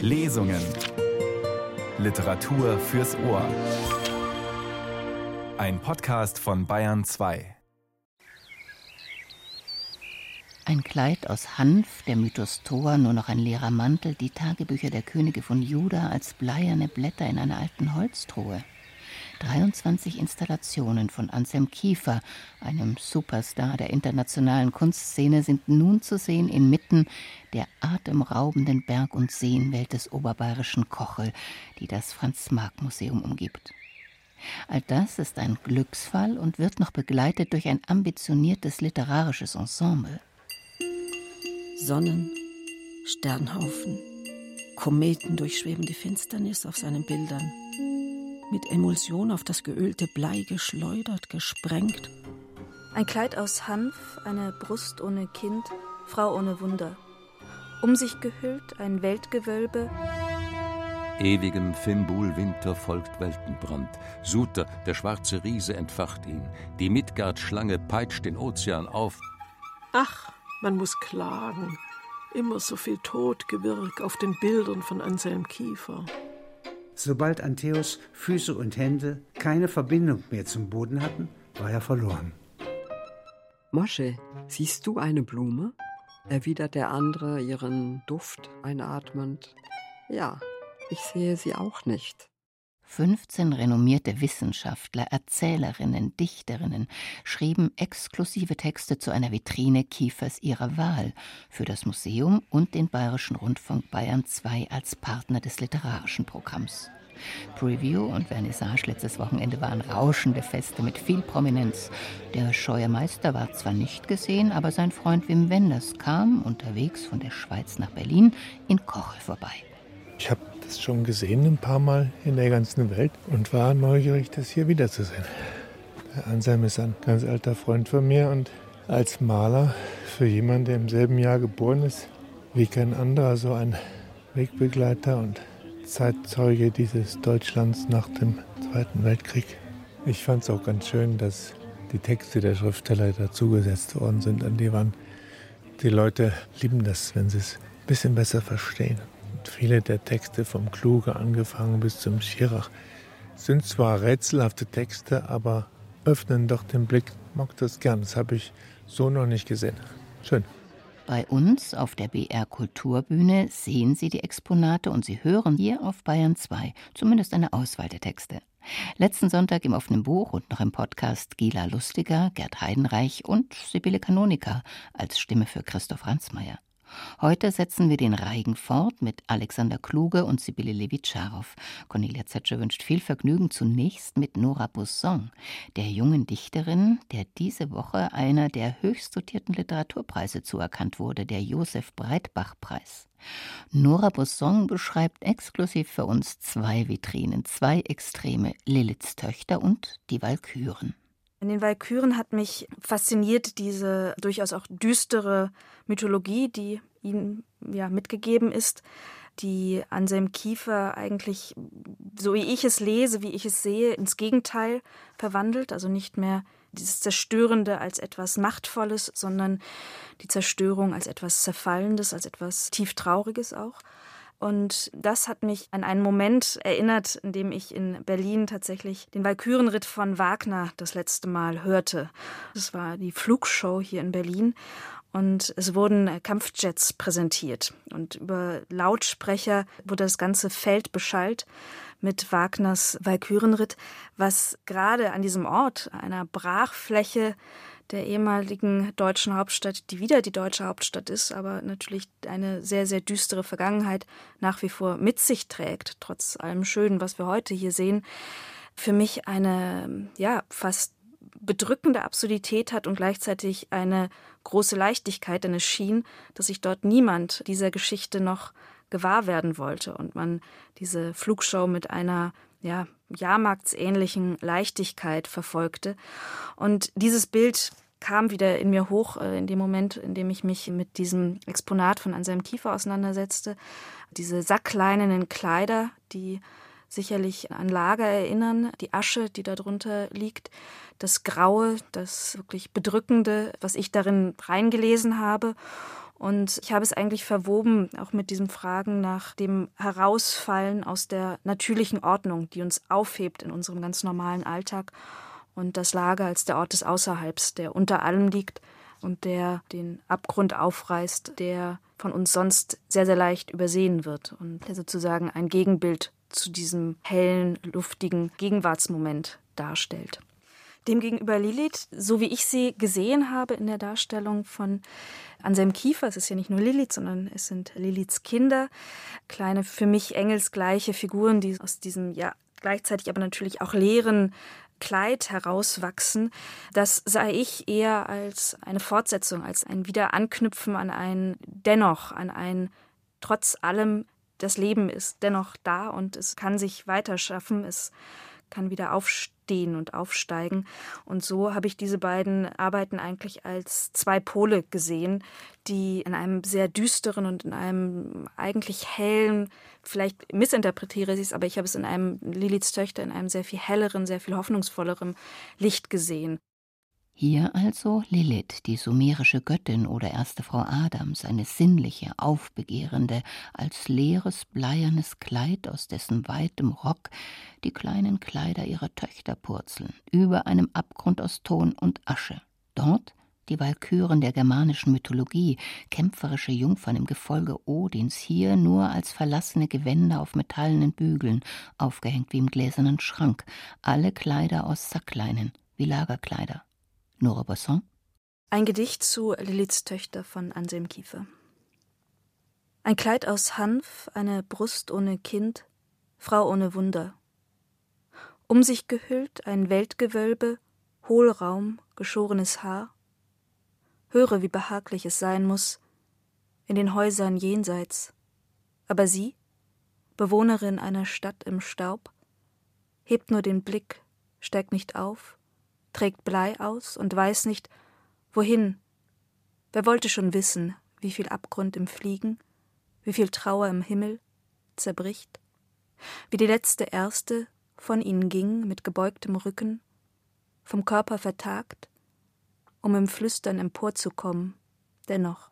Lesungen. Literatur fürs Ohr. Ein Podcast von Bayern 2. Ein Kleid aus Hanf, der Mythos Thor, nur noch ein leerer Mantel, die Tagebücher der Könige von Juda als bleierne Blätter in einer alten Holztruhe. 23 Installationen von Anselm Kiefer, einem Superstar der internationalen Kunstszene, sind nun zu sehen inmitten der atemraubenden Berg- und Seenwelt des oberbayerischen Kochel, die das Franz-Marc-Museum umgibt. All das ist ein Glücksfall und wird noch begleitet durch ein ambitioniertes literarisches Ensemble. Sonnen, Sternhaufen, Kometen durchschweben die Finsternis auf seinen Bildern mit Emulsion auf das geölte Blei geschleudert, gesprengt. Ein Kleid aus Hanf, eine Brust ohne Kind, Frau ohne Wunder. Um sich gehüllt ein Weltgewölbe. Ewigem Fimbul-Winter folgt Weltenbrand. Suter, der schwarze Riese, entfacht ihn. Die Midgard-Schlange peitscht den Ozean auf. Ach, man muss klagen. Immer so viel Todgewirk auf den Bildern von Anselm Kiefer. Sobald Antheus Füße und Hände keine Verbindung mehr zum Boden hatten, war er verloren. Mosche, siehst du eine Blume? erwidert der andere ihren Duft einatmend. Ja, ich sehe sie auch nicht. 15 renommierte Wissenschaftler, Erzählerinnen, Dichterinnen schrieben exklusive Texte zu einer Vitrine Kiefers ihrer Wahl für das Museum und den Bayerischen Rundfunk Bayern II als Partner des literarischen Programms. Preview und Vernissage letztes Wochenende waren rauschende Feste mit viel Prominenz. Der Scheuermeister war zwar nicht gesehen, aber sein Freund Wim Wenders kam unterwegs von der Schweiz nach Berlin in Kochel vorbei. Ich habe das schon gesehen ein paar Mal in der ganzen Welt und war neugierig, das hier wiederzusehen. Der Anselm ist ein ganz alter Freund von mir und als Maler für jemanden, der im selben Jahr geboren ist, wie kein anderer, so ein Wegbegleiter und Zeitzeuge dieses Deutschlands nach dem Zweiten Weltkrieg. Ich fand es auch ganz schön, dass die Texte der Schriftsteller dazugesetzt worden sind an die Wand. Die Leute lieben das, wenn sie es ein bisschen besser verstehen. Viele der Texte vom Kluge angefangen bis zum Schirach sind zwar rätselhafte Texte, aber öffnen doch den Blick. Mag das gern. Das habe ich so noch nicht gesehen. Schön. Bei uns auf der BR Kulturbühne sehen Sie die Exponate und Sie hören hier auf Bayern 2 zumindest eine Auswahl der Texte. Letzten Sonntag im offenen Buch und noch im Podcast Gila Lustiger, Gerd Heidenreich und Sibylle Kanonika als Stimme für Christoph Ransmayr. Heute setzen wir den Reigen fort mit Alexander Kluge und Sibylle Levitscharow. Cornelia Zetsche wünscht viel Vergnügen zunächst mit Nora Busson, der jungen Dichterin, der diese Woche einer der höchst dotierten Literaturpreise zuerkannt wurde, der Josef Breitbach-Preis. Nora Busson beschreibt exklusiv für uns zwei Vitrinen, zwei Extreme, Liliths Töchter und die Walküren. In den Walküren hat mich fasziniert diese durchaus auch düstere Mythologie, die ihnen ja mitgegeben ist, die Anselm Kiefer eigentlich, so wie ich es lese, wie ich es sehe, ins Gegenteil verwandelt, also nicht mehr dieses Zerstörende als etwas Machtvolles, sondern die Zerstörung als etwas Zerfallendes, als etwas Tieftrauriges auch. Und das hat mich an einen Moment erinnert, in dem ich in Berlin tatsächlich den Walkürenritt von Wagner das letzte Mal hörte. Das war die Flugshow hier in Berlin. Und es wurden Kampfjets präsentiert. Und über Lautsprecher wurde das ganze Feld beschallt mit Wagners Walkürenritt, was gerade an diesem Ort, einer Brachfläche, der ehemaligen deutschen Hauptstadt, die wieder die deutsche Hauptstadt ist, aber natürlich eine sehr, sehr düstere Vergangenheit nach wie vor mit sich trägt, trotz allem Schönen, was wir heute hier sehen, für mich eine, ja, fast bedrückende Absurdität hat und gleichzeitig eine große Leichtigkeit, denn es schien, dass sich dort niemand dieser Geschichte noch gewahr werden wollte und man diese Flugshow mit einer ja, Jahrmarktsähnlichen Leichtigkeit verfolgte. Und dieses Bild kam wieder in mir hoch, äh, in dem Moment, in dem ich mich mit diesem Exponat von Anselm Kiefer auseinandersetzte. Diese sackleinenen Kleider, die sicherlich an Lager erinnern, die Asche, die darunter liegt, das Graue, das wirklich Bedrückende, was ich darin reingelesen habe Und ich habe es eigentlich verwoben, auch mit diesen Fragen nach dem Herausfallen aus der natürlichen Ordnung, die uns aufhebt in unserem ganz normalen Alltag. Und das Lager als der Ort des Außerhalbs, der unter allem liegt und der den Abgrund aufreißt, der von uns sonst sehr, sehr leicht übersehen wird und der sozusagen ein Gegenbild zu diesem hellen, luftigen Gegenwartsmoment darstellt. Demgegenüber Lilith, so wie ich sie gesehen habe in der Darstellung von Anselm Kiefer, es ist ja nicht nur Lilith, sondern es sind Liliths Kinder, kleine, für mich engelsgleiche Figuren, die aus diesem ja gleichzeitig aber natürlich auch leeren Kleid herauswachsen, das sah ich eher als eine Fortsetzung, als ein Wiederanknüpfen an ein Dennoch, an ein trotz allem das Leben ist dennoch da und es kann sich weiter schaffen, es kann wieder aufstehen und aufsteigen. Und so habe ich diese beiden Arbeiten eigentlich als zwei Pole gesehen, die in einem sehr düsteren und in einem eigentlich hellen, vielleicht missinterpretiere ich es, aber ich habe es in einem Liliths Töchter in einem sehr viel helleren, sehr viel hoffnungsvolleren Licht gesehen. Hier also Lilith, die sumerische Göttin oder erste Frau Adams, eine sinnliche, aufbegehrende, als leeres, bleiernes Kleid, aus dessen weitem Rock die kleinen Kleider ihrer Töchter purzeln, über einem Abgrund aus Ton und Asche. Dort die Walküren der germanischen Mythologie, kämpferische Jungfern im Gefolge Odins, hier nur als verlassene Gewänder auf metallenen Bügeln, aufgehängt wie im gläsernen Schrank, alle Kleider aus Sackleinen, wie Lagerkleider. Nora Bosson. Ein Gedicht zu Liliths Töchter von Anselm Kiefer. Ein Kleid aus Hanf, eine Brust ohne Kind, Frau ohne Wunder. Um sich gehüllt ein Weltgewölbe, Hohlraum, geschorenes Haar. Höre, wie behaglich es sein muss, in den Häusern jenseits. Aber sie, Bewohnerin einer Stadt im Staub, hebt nur den Blick, steigt nicht auf, trägt Blei aus und weiß nicht, wohin. Wer wollte schon wissen, wie viel Abgrund im Fliegen, wie viel Trauer im Himmel zerbricht? Wie die letzte Erste von ihnen ging mit gebeugtem Rücken, vom Körper vertagt, um im Flüstern emporzukommen, dennoch.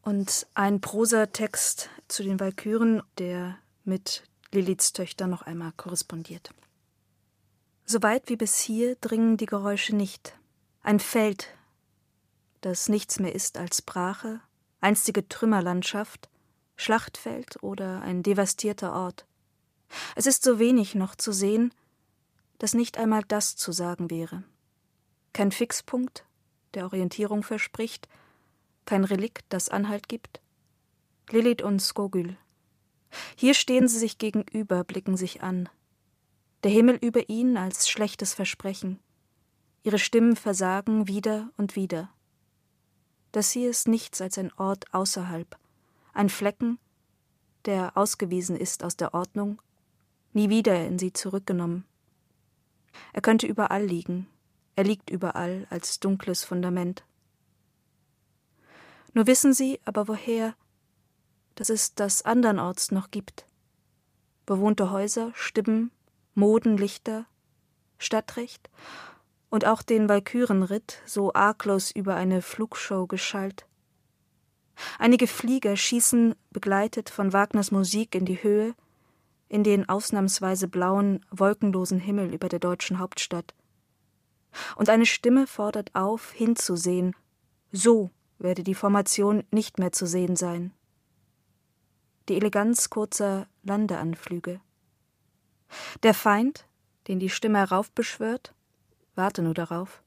Und ein Prosatext zu den Walküren, der mit Liliths Töchter noch einmal korrespondiert. So weit wie bis hier dringen die Geräusche nicht. Ein Feld, das nichts mehr ist als Brache, einstige Trümmerlandschaft, Schlachtfeld oder ein devastierter Ort. Es ist so wenig noch zu sehen, dass nicht einmal das zu sagen wäre. Kein Fixpunkt, der Orientierung verspricht, kein Relikt, das Anhalt gibt. Lilith und Skogül. Hier stehen sie sich gegenüber, blicken sich an der Himmel über ihnen als schlechtes Versprechen. Ihre Stimmen versagen wieder und wieder. Das hier ist nichts als ein Ort außerhalb, ein Flecken, der ausgewiesen ist aus der Ordnung, nie wieder in sie zurückgenommen. Er könnte überall liegen, er liegt überall als dunkles Fundament. Nur wissen sie aber woher, dass es das andernorts noch gibt. Bewohnte Häuser, Stimmen, Modenlichter, Stadtrecht und auch den Walkürenritt so arglos über eine Flugshow geschallt. Einige Flieger schießen, begleitet von Wagners Musik, in die Höhe, in den ausnahmsweise blauen, wolkenlosen Himmel über der deutschen Hauptstadt. Und eine Stimme fordert auf, hinzusehen. So werde die Formation nicht mehr zu sehen sein. Die Eleganz kurzer Landeanflüge. Der Feind, den die Stimme heraufbeschwört, warte nur darauf,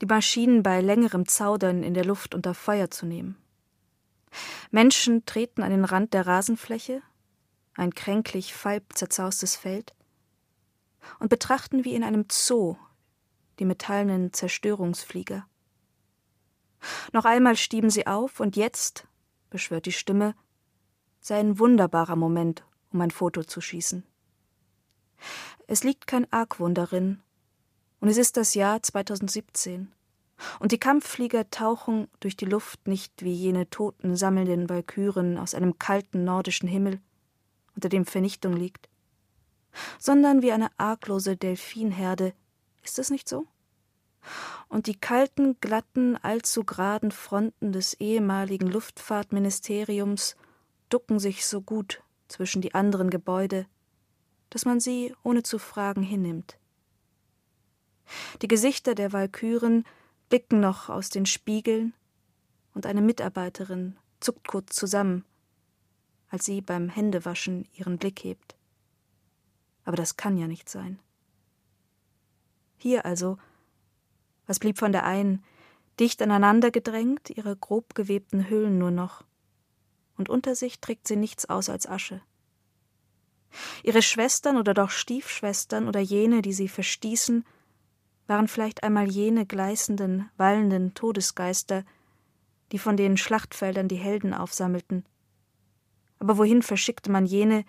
die Maschinen bei längerem Zaudern in der Luft unter Feuer zu nehmen. Menschen treten an den Rand der Rasenfläche, ein kränklich falb zerzaustes Feld, und betrachten wie in einem Zoo die metallenen Zerstörungsflieger. Noch einmal stieben sie auf, und jetzt, beschwört die Stimme, sei ein wunderbarer Moment, um ein Foto zu schießen. Es liegt kein Argwohn darin. Und es ist das Jahr 2017. Und die Kampfflieger tauchen durch die Luft nicht wie jene toten sammelnden Walküren aus einem kalten nordischen Himmel, unter dem Vernichtung liegt, sondern wie eine arglose Delfinherde. Ist es nicht so? und die kalten, glatten, allzu geraden Fronten des ehemaligen Luftfahrtministeriums ducken sich so gut zwischen die anderen Gebäude, dass man sie ohne zu fragen hinnimmt. Die Gesichter der Walküren blicken noch aus den Spiegeln, und eine Mitarbeiterin zuckt kurz zusammen, als sie beim Händewaschen ihren Blick hebt. Aber das kann ja nicht sein. Hier also, was blieb von der einen, dicht aneinander gedrängt, ihre grob gewebten Hüllen nur noch, und unter sich trägt sie nichts aus als Asche. Ihre Schwestern oder doch Stiefschwestern oder jene, die sie verstießen, waren vielleicht einmal jene gleißenden, wallenden Todesgeister, die von den Schlachtfeldern die Helden aufsammelten. Aber wohin verschickte man jene,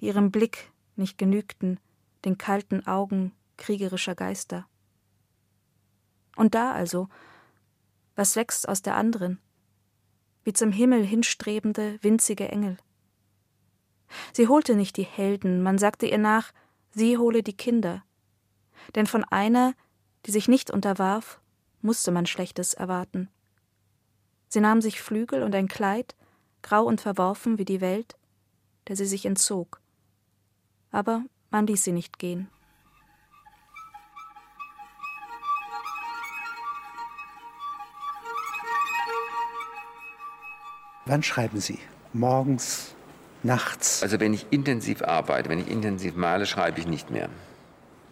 die ihrem Blick nicht genügten, den kalten Augen kriegerischer Geister? Und da also, was wächst aus der anderen? Wie zum Himmel hinstrebende, winzige Engel. Sie holte nicht die Helden, man sagte ihr nach, sie hole die Kinder. Denn von einer, die sich nicht unterwarf, musste man Schlechtes erwarten. Sie nahm sich Flügel und ein Kleid, grau und verworfen wie die Welt, der sie sich entzog. Aber man ließ sie nicht gehen. Wann schreiben Sie? Morgens, nachts? Also wenn ich intensiv arbeite, wenn ich intensiv male, schreibe ich nicht mehr.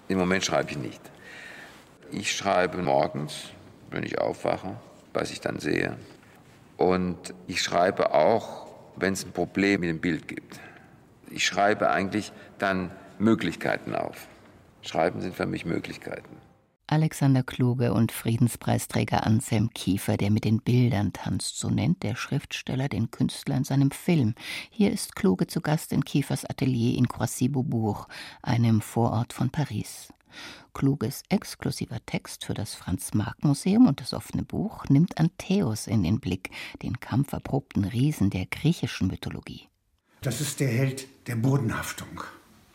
Im Moment schreibe ich nicht. Ich schreibe morgens, wenn ich aufwache, was ich dann sehe. Und ich schreibe auch, wenn es ein Problem mit dem Bild gibt. Ich schreibe eigentlich dann Möglichkeiten auf. Schreiben sind für mich Möglichkeiten. Alexander Kluge und Friedenspreisträger Anselm Kiefer, der mit den Bildern tanzt, so nennt der Schriftsteller den Künstler in seinem Film. Hier ist Kluge zu Gast in Kiefers Atelier in Croissy-Beaubourg, einem Vorort von Paris. Kluges exklusiver Text für das Franz-Marc-Museum und das offene Buch nimmt Antheus in den Blick, den kampferprobten Riesen der griechischen Mythologie. Das ist der Held der Bodenhaftung.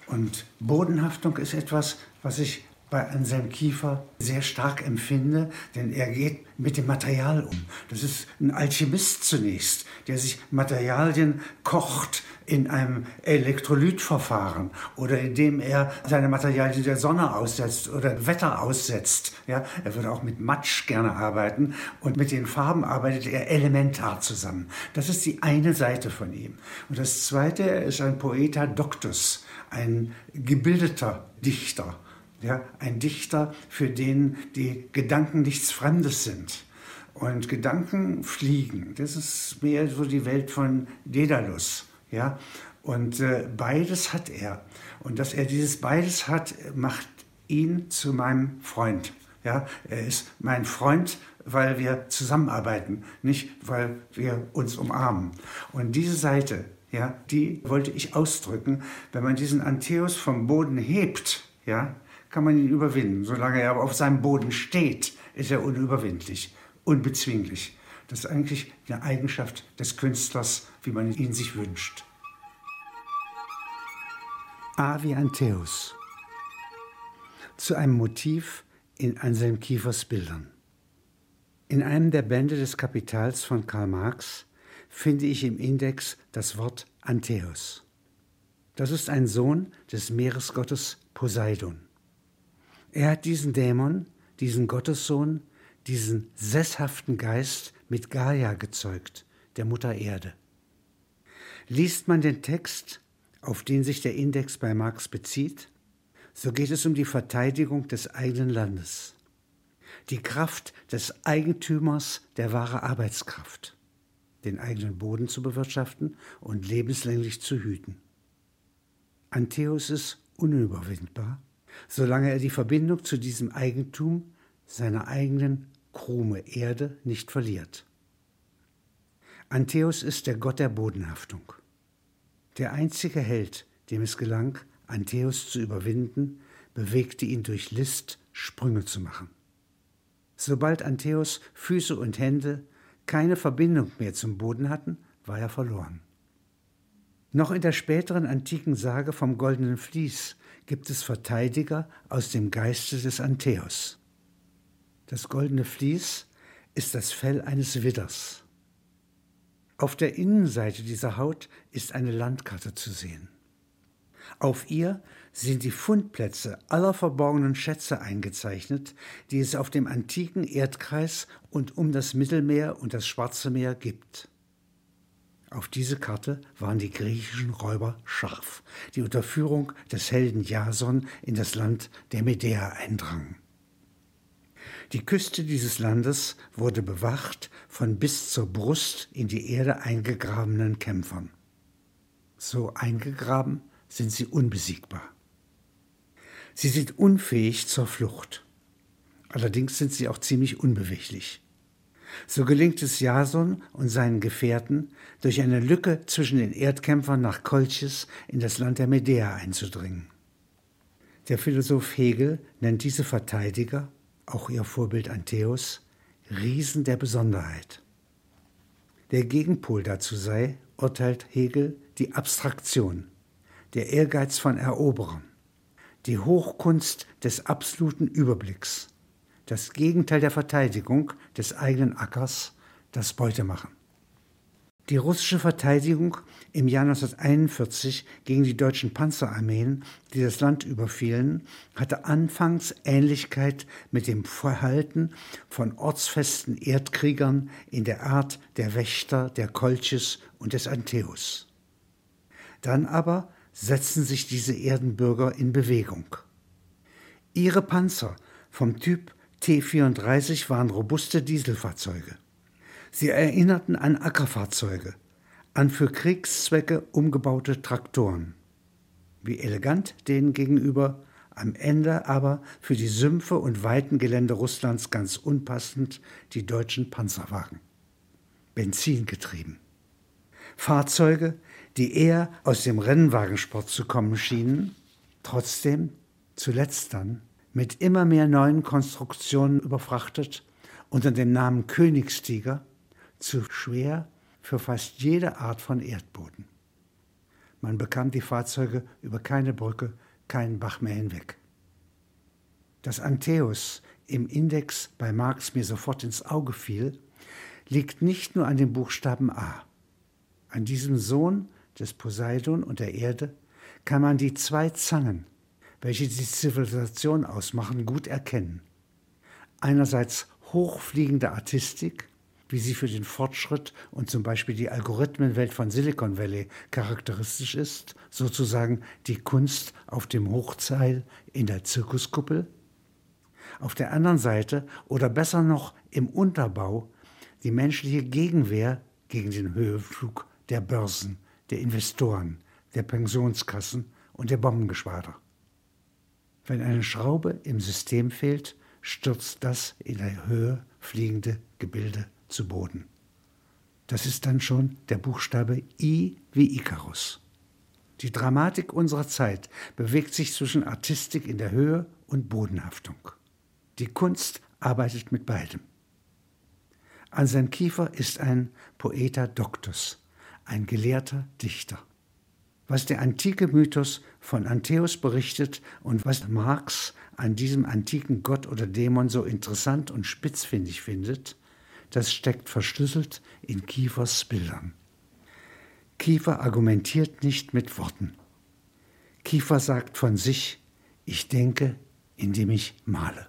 Und Bodenhaftung ist etwas, was ich bei Anselm Kiefer sehr stark empfinde, denn er geht mit dem Material um. Das ist ein Alchemist zunächst, der sich Materialien kocht in einem Elektrolytverfahren oder indem er seine Materialien der Sonne aussetzt oder Wetter aussetzt. Ja, er würde auch mit Matsch gerne arbeiten und mit den Farben arbeitet er elementar zusammen. Das ist die eine Seite von ihm. Und das zweite, er ist ein Poeta Doctus, ein gebildeter Dichter ja, ein Dichter, für den die Gedanken nichts Fremdes sind. Und Gedanken fliegen, das ist mehr so die Welt von Daedalus. Ja? Und äh, beides hat er. Und dass er dieses beides hat, macht ihn zu meinem Freund. Ja? Er ist mein Freund, weil wir zusammenarbeiten, nicht weil wir uns umarmen. Und diese Seite, ja, die wollte ich ausdrücken. Wenn man diesen Antheus vom Boden hebt, ja, kann man ihn überwinden. Solange er aber auf seinem Boden steht, ist er unüberwindlich, unbezwinglich. Das ist eigentlich eine Eigenschaft des Künstlers, wie man ihn sich wünscht. A wie Antheus. Zu einem Motiv in Anselm Kiefers Bildern. In einem der Bände des Kapitals von Karl Marx finde ich im Index das Wort Antheus. Das ist ein Sohn des Meeresgottes Poseidon. Er hat diesen Dämon, diesen Gottessohn, diesen sesshaften Geist mit Gaia gezeugt, der Mutter Erde. Liest man den Text, auf den sich der Index bei Marx bezieht, so geht es um die Verteidigung des eigenen Landes, die Kraft des Eigentümers der wahre Arbeitskraft, den eigenen Boden zu bewirtschaften und lebenslänglich zu hüten. Antheus ist unüberwindbar solange er die Verbindung zu diesem Eigentum, seiner eigenen Krume Erde, nicht verliert. Antheus ist der Gott der Bodenhaftung. Der einzige Held, dem es gelang, Antheus zu überwinden, bewegte ihn durch List, Sprünge zu machen. Sobald Antheus Füße und Hände keine Verbindung mehr zum Boden hatten, war er verloren. Noch in der späteren antiken Sage vom goldenen Vlies gibt es Verteidiger aus dem Geiste des Antheos. Das goldene Vlies ist das Fell eines Widders. Auf der Innenseite dieser Haut ist eine Landkarte zu sehen. Auf ihr sind die Fundplätze aller verborgenen Schätze eingezeichnet, die es auf dem antiken Erdkreis und um das Mittelmeer und das Schwarze Meer gibt. Auf diese Karte waren die griechischen Räuber scharf, die unter Führung des Helden Jason in das Land der Medäer eindrangen. Die Küste dieses Landes wurde bewacht von bis zur Brust in die Erde eingegrabenen Kämpfern. So eingegraben sind sie unbesiegbar. Sie sind unfähig zur Flucht. Allerdings sind sie auch ziemlich unbeweglich. So gelingt es Jason und seinen Gefährten, durch eine Lücke zwischen den Erdkämpfern nach Kolchis in das Land der Medea einzudringen. Der Philosoph Hegel nennt diese Verteidiger, auch ihr Vorbild Antheus, Riesen der Besonderheit. Der Gegenpol dazu sei, urteilt Hegel, die Abstraktion, der Ehrgeiz von Eroberern, die Hochkunst des absoluten Überblicks, das Gegenteil der Verteidigung des eigenen Ackers, das Beutemachen. Die russische Verteidigung im Jahr 1941 gegen die deutschen Panzerarmeen, die das Land überfielen, hatte anfangs Ähnlichkeit mit dem Verhalten von ortsfesten Erdkriegern in der Art der Wächter, der Kolchis und des Antheus. Dann aber setzten sich diese Erdenbürger in Bewegung. Ihre Panzer vom Typ T-34 waren robuste Dieselfahrzeuge. Sie erinnerten an Ackerfahrzeuge, an für Kriegszwecke umgebaute Traktoren. Wie elegant denen gegenüber, am Ende aber für die Sümpfe und weiten Gelände Russlands ganz unpassend die deutschen Panzerwagen. Benzingetrieben. Fahrzeuge, die eher aus dem Rennwagensport zu kommen schienen, trotzdem zuletzt dann mit immer mehr neuen Konstruktionen überfrachtet unter dem Namen Königstiger zu schwer für fast jede Art von Erdboden. Man bekam die Fahrzeuge über keine Brücke, keinen Bach mehr hinweg. Dass Antheus im Index bei Marx mir sofort ins Auge fiel, liegt nicht nur an dem Buchstaben A. An diesem Sohn des Poseidon und der Erde kann man die zwei Zangen, welche die Zivilisation ausmachen, gut erkennen. Einerseits hochfliegende Artistik, wie sie für den Fortschritt und zum Beispiel die Algorithmenwelt von Silicon Valley charakteristisch ist, sozusagen die Kunst auf dem Hochzeil in der Zirkuskuppel. Auf der anderen Seite oder besser noch im Unterbau die menschliche Gegenwehr gegen den Höhenflug der Börsen, der Investoren, der Pensionskassen und der Bombengeschwader. Wenn eine Schraube im System fehlt, stürzt das in der Höhe fliegende Gebilde zu Boden. Das ist dann schon der Buchstabe I wie Ikarus. Die Dramatik unserer Zeit bewegt sich zwischen Artistik in der Höhe und Bodenhaftung. Die Kunst arbeitet mit beidem. An seinem Kiefer ist ein Poeta Doctus, ein gelehrter Dichter. Was der antike Mythos von Antheus berichtet und was Marx an diesem antiken Gott oder Dämon so interessant und spitzfindig findet, das steckt verschlüsselt in Kiefers Bildern. Kiefer argumentiert nicht mit Worten. Kiefer sagt von sich, ich denke, indem ich male.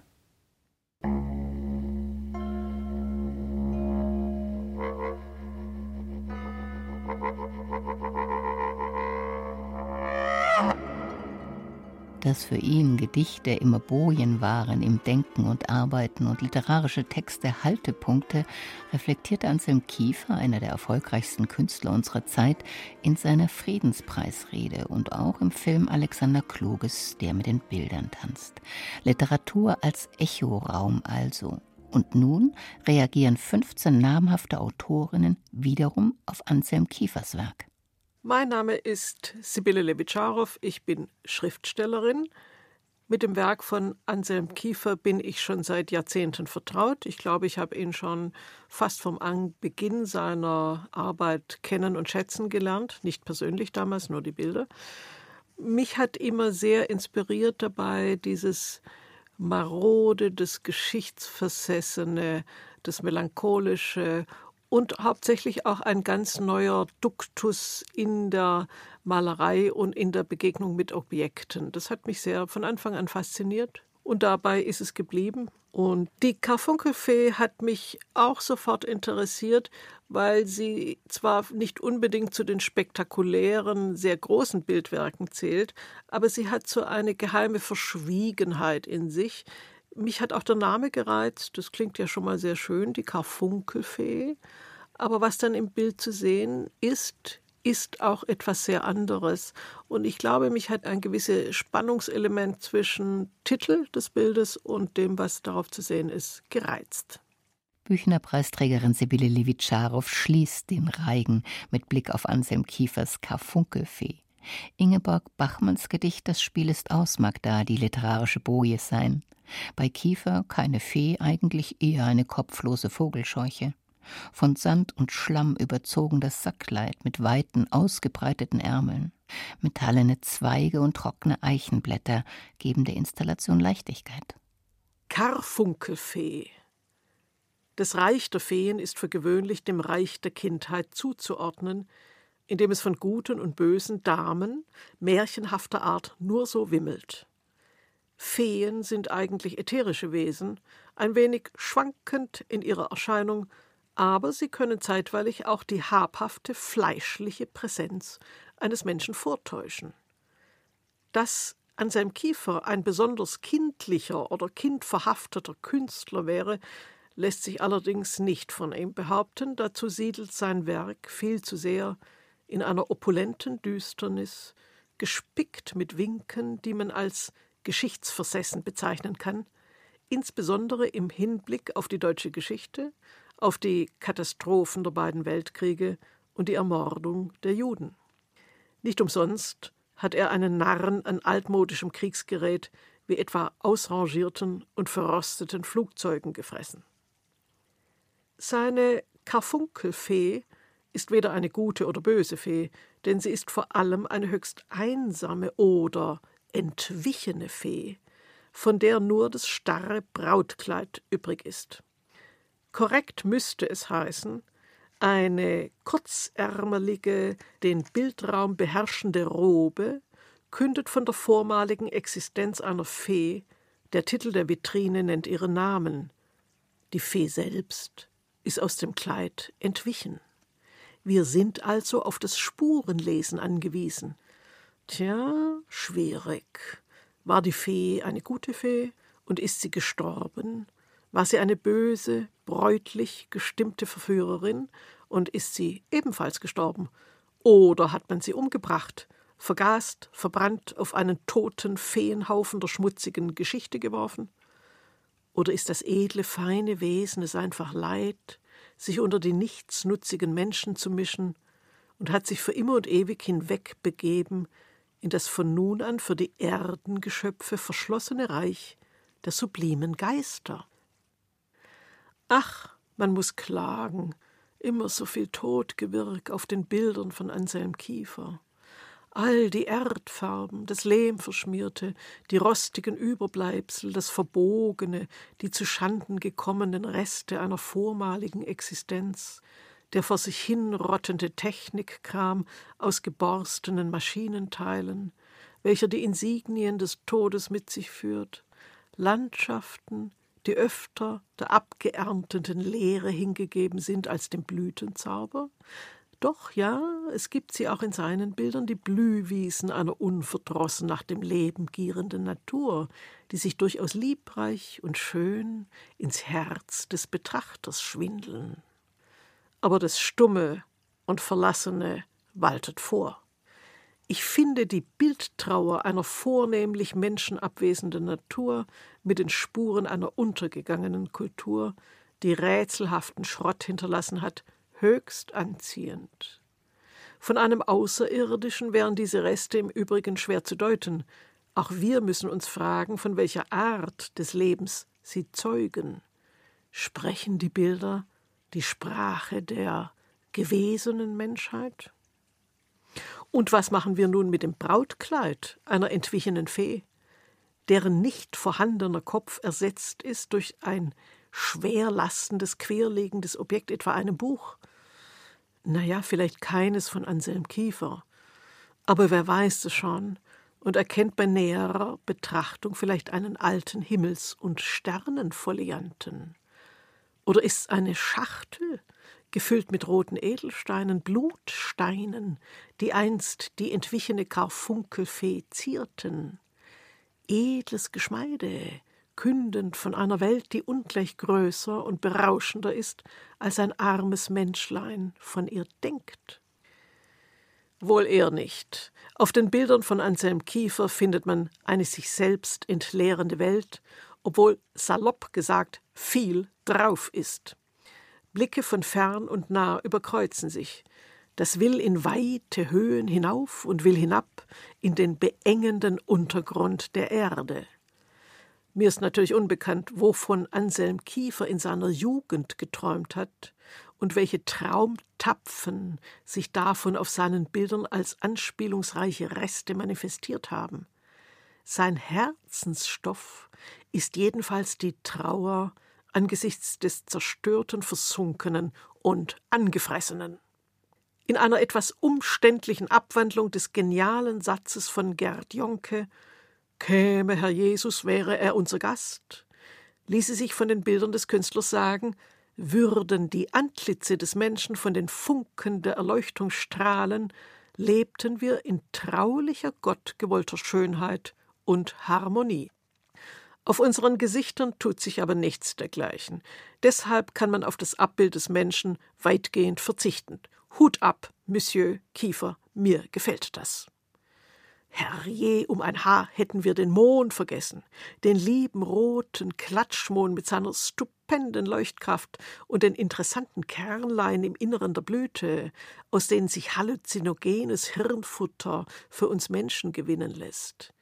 Dass für ihn Gedichte immer Bojen waren im Denken und Arbeiten und literarische Texte Haltepunkte, reflektierte Anselm Kiefer, einer der erfolgreichsten Künstler unserer Zeit, in seiner Friedenspreisrede und auch im Film Alexander Kluges, der mit den Bildern tanzt. Literatur als Echoraum also. Und nun reagieren 15 namhafte Autorinnen wiederum auf Anselm Kiefers Werk. Mein Name ist Sibylle Levitscharow, ich bin Schriftstellerin. Mit dem Werk von Anselm Kiefer bin ich schon seit Jahrzehnten vertraut. Ich glaube, ich habe ihn schon fast vom Beginn seiner Arbeit kennen und schätzen gelernt. Nicht persönlich damals, nur die Bilder. Mich hat immer sehr inspiriert dabei dieses Marode, das Geschichtsversessene, das Melancholische und hauptsächlich auch ein ganz neuer Duktus in der Malerei und in der Begegnung mit Objekten. Das hat mich sehr von Anfang an fasziniert und dabei ist es geblieben. Und die Karfunkelfee hat mich auch sofort interessiert, weil sie zwar nicht unbedingt zu den spektakulären, sehr großen Bildwerken zählt, aber sie hat so eine geheime Verschwiegenheit in sich. Mich hat auch der Name gereizt, das klingt ja schon mal sehr schön, die Karfunkelfee. Aber was dann im Bild zu sehen ist, ist auch etwas sehr anderes. Und ich glaube, mich hat ein gewisses Spannungselement zwischen Titel des Bildes und dem, was darauf zu sehen ist, gereizt. Büchnerpreisträgerin Sibylle Levitscharow schließt den Reigen mit Blick auf Anselm Kiefers Karfunkelfee. Ingeborg Bachmanns Gedicht Das Spiel ist aus mag da die literarische Boje sein. Bei Kiefer keine Fee, eigentlich eher eine kopflose Vogelscheuche. Von Sand und Schlamm überzogen das Sackkleid mit weiten, ausgebreiteten Ärmeln. Metallene Zweige und trockene Eichenblätter geben der Installation Leichtigkeit. Karfunkelfee. Das Reich der Feen ist für gewöhnlich dem Reich der Kindheit zuzuordnen, in dem es von guten und bösen Damen märchenhafter Art nur so wimmelt. Feen sind eigentlich ätherische Wesen, ein wenig schwankend in ihrer Erscheinung, aber sie können zeitweilig auch die habhafte, fleischliche Präsenz eines Menschen vortäuschen. Dass Anselm Kiefer ein besonders kindlicher oder kindverhafteter Künstler wäre, lässt sich allerdings nicht von ihm behaupten, dazu siedelt sein Werk viel zu sehr in einer opulenten Düsternis, gespickt mit Winken, die man als geschichtsversessen bezeichnen kann, insbesondere im Hinblick auf die deutsche Geschichte, auf die Katastrophen der beiden Weltkriege und die Ermordung der Juden. Nicht umsonst hat er einen Narren an altmodischem Kriegsgerät wie etwa ausrangierten und verrosteten Flugzeugen gefressen. Seine Karfunkelfee ist weder eine gute oder böse Fee, denn sie ist vor allem eine höchst einsame oder entwichene Fee, von der nur das starre Brautkleid übrig ist. Korrekt müsste es heißen, eine kurzärmelige, den Bildraum beherrschende Robe kündet von der vormaligen Existenz einer Fee, der Titel der Vitrine nennt ihren Namen. Die Fee selbst ist aus dem Kleid entwichen. Wir sind also auf das Spurenlesen angewiesen. Tja, schwierig. War die Fee eine gute Fee und ist sie gestorben? War sie eine böse, bräutlich gestimmte Verführerin und ist sie ebenfalls gestorben? Oder hat man sie umgebracht, vergast, verbrannt, auf einen toten Feenhaufen der schmutzigen Geschichte geworfen? Oder ist das edle, feine Wesen es einfach leid, sich unter die nichtsnutzigen Menschen zu mischen und hat sich für immer und ewig hinweg begeben in das von nun an für die Erdengeschöpfe verschlossene Reich der sublimen Geister? Ach, man muss klagen, immer so viel Totgewirk auf den Bildern von Anselm Kiefer. All die Erdfarben, das Lehmverschmierte, die rostigen Überbleibsel, das Verbogene, die zu Schanden gekommenen Reste einer vormaligen Existenz, der vor sich hin rottende Technikkram aus geborstenen Maschinenteilen, welcher die Insignien des Todes mit sich führt, Landschaften, die öfter der abgeernteten Leere hingegeben sind als dem Blütenzauber? Doch ja, es gibt sie auch in seinen Bildern, die Blühwiesen einer unverdrossen nach dem Leben gierenden Natur, die sich durchaus liebreich und schön ins Herz des Betrachters schwindeln. Aber das Stumme und Verlassene waltet vor. Ich finde die Bildtrauer einer vornehmlich menschenabwesenden Natur mit den Spuren einer untergegangenen Kultur, die rätselhaften Schrott hinterlassen hat, höchst anziehend. Von einem Außerirdischen wären diese Reste im Übrigen schwer zu deuten. Auch wir müssen uns fragen, von welcher Art des Lebens sie zeugen. Sprechen die Bilder die Sprache der gewesenen Menschheit? Und was machen wir nun mit dem Brautkleid einer entwichenen Fee? deren nicht vorhandener Kopf ersetzt ist durch ein schwerlastendes, querlegendes Objekt, etwa einem Buch. Naja, vielleicht keines von Anselm Kiefer. Aber wer weiß es schon und erkennt bei näherer Betrachtung vielleicht einen alten Himmels- und Sternenfolianten. Oder ist es eine Schachtel, gefüllt mit roten Edelsteinen, Blutsteinen, die einst die entwichene Karfunkelfee zierten? Edles Geschmeide, kündend von einer Welt, die ungleich größer und berauschender ist, als ein armes Menschlein von ihr denkt. Wohl eher nicht. Auf den Bildern von Anselm Kiefer findet man eine sich selbst entleerende Welt, obwohl salopp gesagt viel drauf ist. Blicke von fern und nah überkreuzen sich. Das will in weite Höhen hinauf und will hinab in den beengenden Untergrund der Erde. Mir ist natürlich unbekannt, wovon Anselm Kiefer in seiner Jugend geträumt hat und welche Traumtapfen sich davon auf seinen Bildern als anspielungsreiche Reste manifestiert haben. Sein Herzensstoff ist jedenfalls die Trauer angesichts des zerstörten, versunkenen und angefressenen. In einer etwas umständlichen Abwandlung des genialen Satzes von Gerd Jonke Käme Herr Jesus, wäre er unser Gast, ließe sich von den Bildern des Künstlers sagen, würden die Antlitze des Menschen von den Funken der Erleuchtung strahlen, lebten wir in traulicher, gottgewollter Schönheit und Harmonie. Auf unseren Gesichtern tut sich aber nichts dergleichen. Deshalb kann man auf das Abbild des Menschen weitgehend verzichten. Hut ab, Monsieur Kiefer, mir gefällt das. Herrje, um ein Haar hätten wir den Mond vergessen, den lieben roten Klatschmond mit seiner stupenden Leuchtkraft und den interessanten Kernlein im Inneren der Blüte, aus denen sich halluzinogenes Hirnfutter für uns Menschen gewinnen lässt.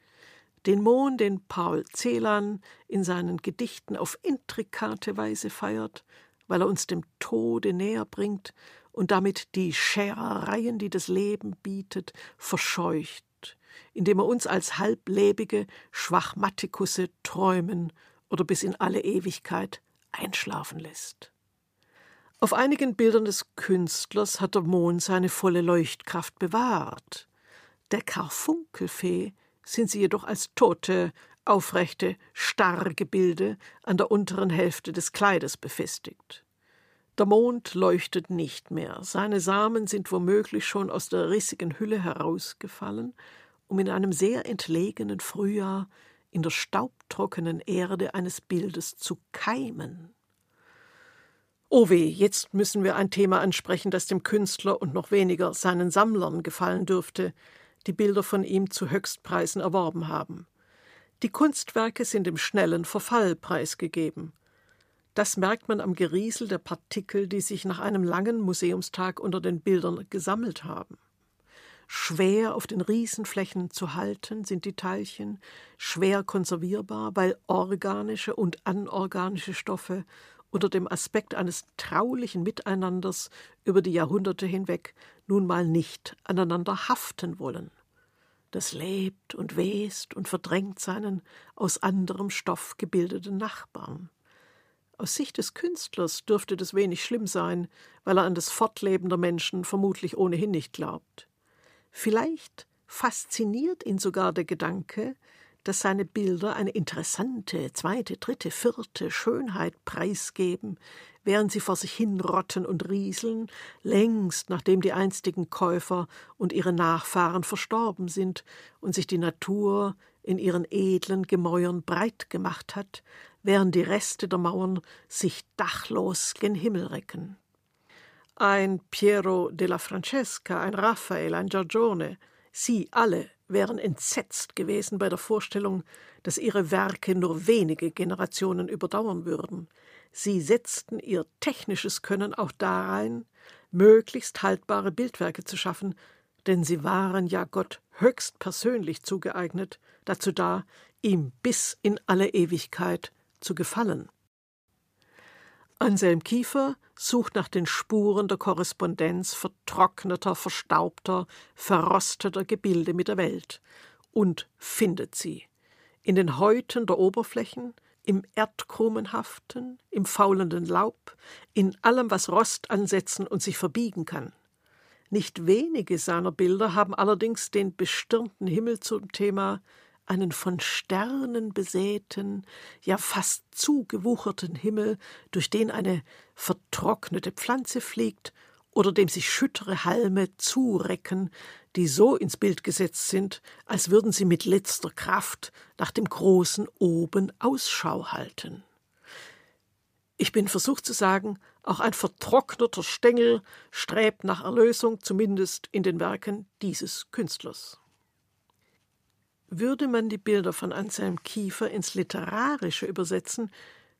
Den Mond, den Paul Celan in seinen Gedichten auf intrikate Weise feiert, weil er uns dem Tode näher bringt und damit die Scherereien, die das Leben bietet, verscheucht indem er uns als halblebige Schwachmatikusse träumen oder bis in alle Ewigkeit einschlafen lässt. Auf einigen Bildern des Künstlers hat der Mond seine volle Leuchtkraft bewahrt. Der Karfunkelfee sind sie jedoch als tote, aufrechte, starre Gebilde an der unteren Hälfte des Kleides befestigt. Der Mond leuchtet nicht mehr, seine Samen sind womöglich schon aus der rissigen Hülle herausgefallen, um in einem sehr entlegenen Frühjahr in der staubtrockenen Erde eines Bildes zu keimen. Oh weh, jetzt müssen wir ein Thema ansprechen, das dem Künstler und noch weniger seinen Sammlern gefallen dürfte, die Bilder von ihm zu Höchstpreisen erworben haben. Die Kunstwerke sind im schnellen Verfall preisgegeben. Das merkt man am Geriesel der Partikel, die sich nach einem langen Museumstag unter den Bildern gesammelt haben. Schwer auf den Riesenflächen zu halten sind die Teilchen, schwer konservierbar, weil organische und anorganische Stoffe unter dem Aspekt eines traulichen Miteinanders über die Jahrhunderte hinweg nun mal nicht aneinander haften wollen. Das lebt und west und verdrängt seinen aus anderem Stoff gebildeten Nachbarn. Aus Sicht des Künstlers dürfte das wenig schlimm sein, weil er an das Fortleben der Menschen vermutlich ohnehin nicht glaubt. Vielleicht fasziniert ihn sogar der Gedanke, dass seine Bilder eine interessante zweite, dritte, vierte Schönheit preisgeben, während sie vor sich hinrotten und rieseln, längst nachdem die einstigen Käufer und ihre Nachfahren verstorben sind und sich die Natur in ihren edlen Gemäuern breit gemacht hat, während die Reste der Mauern sich dachlos gen Himmel recken. Ein Piero della Francesca, ein Raphael, ein Giorgione, sie alle wären entsetzt gewesen bei der Vorstellung, dass ihre Werke nur wenige Generationen überdauern würden. Sie setzten ihr technisches Können auch darein, möglichst haltbare Bildwerke zu schaffen, denn sie waren ja Gott höchst persönlich zugeeignet, dazu da, ihm bis in alle Ewigkeit zu gefallen. Anselm Kiefer sucht nach den Spuren der Korrespondenz vertrockneter, verstaubter, verrosteter Gebilde mit der Welt und findet sie. in den Häuten der Oberflächen, im Erdkrumenhaften, im faulenden Laub, in allem, was Rost ansetzen und sich verbiegen kann. Nicht wenige seiner Bilder haben allerdings den bestirnten Himmel zum Thema, einen von Sternen besäten, ja fast zugewucherten Himmel, durch den eine vertrocknete Pflanze fliegt oder dem sich schüttere Halme zurecken, die so ins Bild gesetzt sind, als würden sie mit letzter Kraft nach dem großen Oben Ausschau halten. Ich bin versucht zu sagen, auch ein vertrockneter Stängel strebt nach Erlösung, zumindest in den Werken dieses Künstlers. Würde man die Bilder von Anselm Kiefer ins Literarische übersetzen,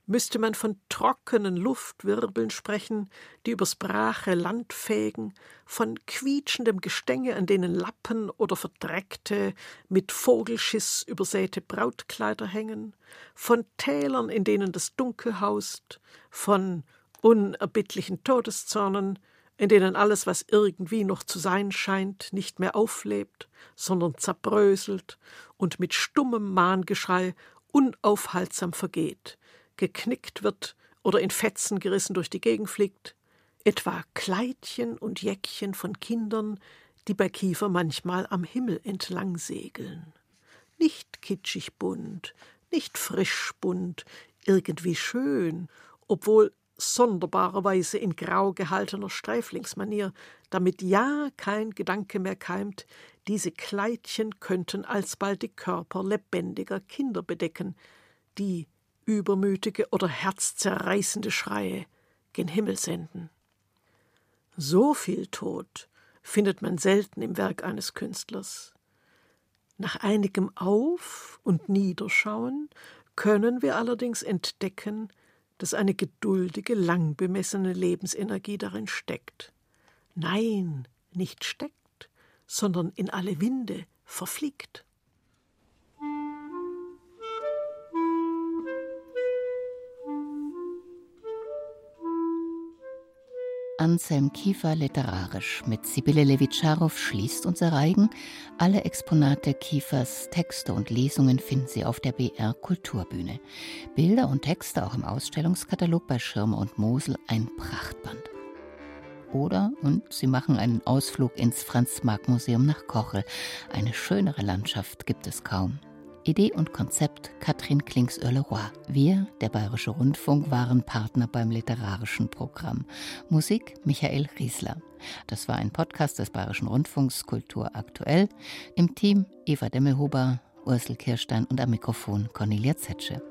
müsste man von trockenen Luftwirbeln sprechen, die übers brache Land fegen, von quietschendem Gestänge, an denen Lappen oder verdreckte, mit Vogelschiss übersäte Brautkleider hängen, von Tälern, in denen das Dunkel haust, von unerbittlichen Todeszornen, in denen alles, was irgendwie noch zu sein scheint, nicht mehr auflebt, sondern zerbröselt und mit stummem Mahngeschrei unaufhaltsam vergeht, geknickt wird oder in Fetzen gerissen durch die Gegend fliegt, etwa Kleidchen und Jäckchen von Kindern, die bei Kiefer manchmal am Himmel entlang segeln. Nicht kitschig bunt, nicht frisch bunt, irgendwie schön, obwohl sonderbarerweise in grau gehaltener Streiflingsmanier, damit ja kein Gedanke mehr keimt, diese Kleidchen könnten alsbald die Körper lebendiger Kinder bedecken, die übermütige oder herzzerreißende Schreie gen Himmel senden. So viel Tod findet man selten im Werk eines Künstlers. Nach einigem Auf und Niederschauen können wir allerdings entdecken, dass eine geduldige, lang bemessene Lebensenergie darin steckt. Nein, nicht steckt, sondern in alle Winde verfliegt. Anselm Kiefer literarisch. Mit Sibylle Levitscharow schließt unser Reigen. Alle Exponate Kiefers, Texte und Lesungen finden Sie auf der BR Kulturbühne. Bilder und Texte auch im Ausstellungskatalog bei Schirmer und Mosel ein Prachtband. Oder, und Sie machen einen Ausflug ins Franz-Marc-Museum nach Kochel. Eine schönere Landschaft gibt es kaum. Idee und Konzept Katrin Klings-Oeleroy. Wir, der Bayerische Rundfunk, waren Partner beim literarischen Programm. Musik Michael Riesler. Das war ein Podcast des Bayerischen Rundfunks Kultur aktuell. Im Team Eva Demmelhuber, Ursel Kirstein und am Mikrofon Cornelia Zetsche.